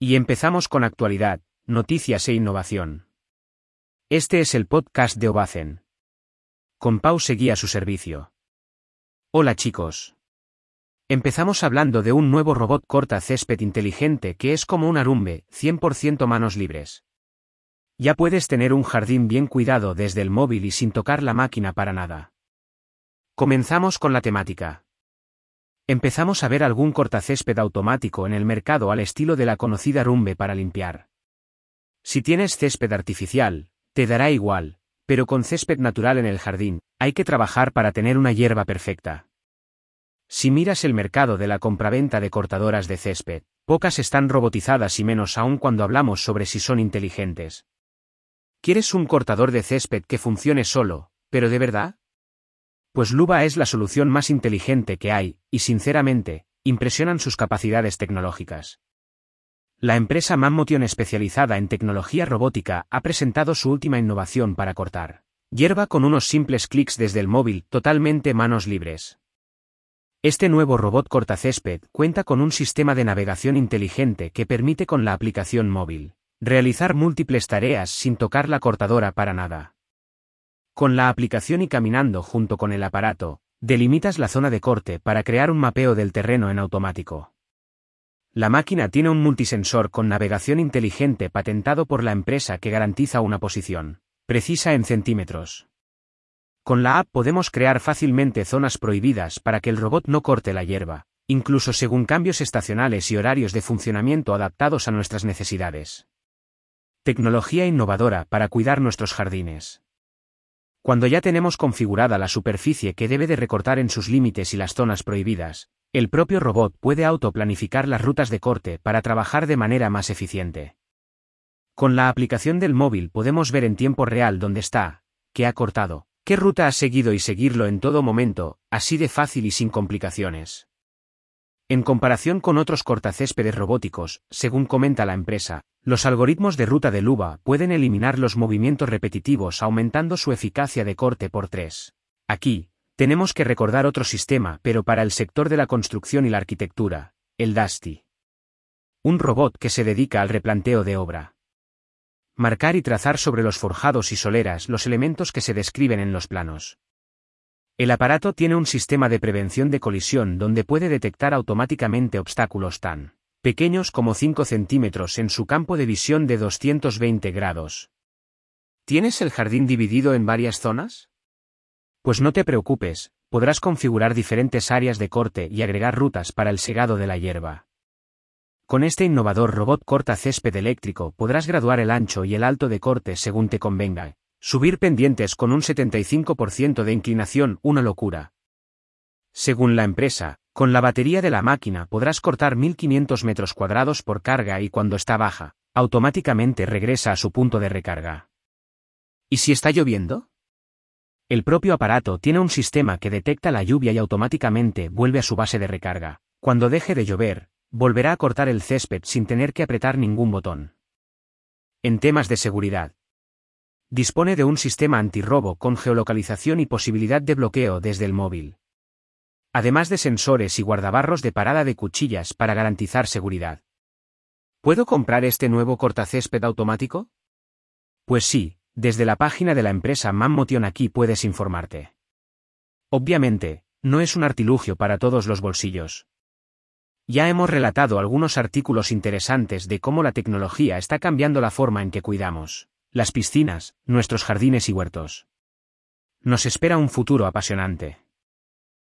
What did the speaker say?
Y empezamos con actualidad, noticias e innovación. Este es el podcast de Obacen. Con Pau seguía su servicio. Hola chicos. Empezamos hablando de un nuevo robot corta césped inteligente que es como un arumbe, 100% manos libres. Ya puedes tener un jardín bien cuidado desde el móvil y sin tocar la máquina para nada. Comenzamos con la temática. Empezamos a ver algún cortacésped automático en el mercado al estilo de la conocida rumbe para limpiar. Si tienes césped artificial, te dará igual, pero con césped natural en el jardín, hay que trabajar para tener una hierba perfecta. Si miras el mercado de la compraventa de cortadoras de césped, pocas están robotizadas y menos aún cuando hablamos sobre si son inteligentes. ¿Quieres un cortador de césped que funcione solo, pero de verdad? Pues Luba es la solución más inteligente que hay, y sinceramente, impresionan sus capacidades tecnológicas. La empresa Mammotion especializada en tecnología robótica ha presentado su última innovación para cortar hierba con unos simples clics desde el móvil totalmente manos libres. Este nuevo robot cortacésped cuenta con un sistema de navegación inteligente que permite con la aplicación móvil realizar múltiples tareas sin tocar la cortadora para nada. Con la aplicación y caminando junto con el aparato, delimitas la zona de corte para crear un mapeo del terreno en automático. La máquina tiene un multisensor con navegación inteligente patentado por la empresa que garantiza una posición precisa en centímetros. Con la app podemos crear fácilmente zonas prohibidas para que el robot no corte la hierba, incluso según cambios estacionales y horarios de funcionamiento adaptados a nuestras necesidades. Tecnología innovadora para cuidar nuestros jardines. Cuando ya tenemos configurada la superficie que debe de recortar en sus límites y las zonas prohibidas, el propio robot puede autoplanificar las rutas de corte para trabajar de manera más eficiente. Con la aplicación del móvil podemos ver en tiempo real dónde está, qué ha cortado, qué ruta ha seguido y seguirlo en todo momento, así de fácil y sin complicaciones. En comparación con otros cortacéspedes robóticos, según comenta la empresa, los algoritmos de ruta de Luba pueden eliminar los movimientos repetitivos aumentando su eficacia de corte por 3. Aquí, tenemos que recordar otro sistema pero para el sector de la construcción y la arquitectura, el DASTI. Un robot que se dedica al replanteo de obra. Marcar y trazar sobre los forjados y soleras los elementos que se describen en los planos. El aparato tiene un sistema de prevención de colisión donde puede detectar automáticamente obstáculos tan pequeños como 5 centímetros en su campo de visión de 220 grados. ¿Tienes el jardín dividido en varias zonas? Pues no te preocupes, podrás configurar diferentes áreas de corte y agregar rutas para el segado de la hierba. Con este innovador robot corta césped eléctrico podrás graduar el ancho y el alto de corte según te convenga, Subir pendientes con un 75% de inclinación, una locura. Según la empresa, con la batería de la máquina podrás cortar 1500 metros cuadrados por carga y cuando está baja, automáticamente regresa a su punto de recarga. ¿Y si está lloviendo? El propio aparato tiene un sistema que detecta la lluvia y automáticamente vuelve a su base de recarga. Cuando deje de llover, volverá a cortar el césped sin tener que apretar ningún botón. En temas de seguridad, Dispone de un sistema antirrobo con geolocalización y posibilidad de bloqueo desde el móvil. Además de sensores y guardabarros de parada de cuchillas para garantizar seguridad. ¿Puedo comprar este nuevo cortacésped automático? Pues sí, desde la página de la empresa Mammotion aquí puedes informarte. Obviamente, no es un artilugio para todos los bolsillos. Ya hemos relatado algunos artículos interesantes de cómo la tecnología está cambiando la forma en que cuidamos las piscinas, nuestros jardines y huertos. Nos espera un futuro apasionante.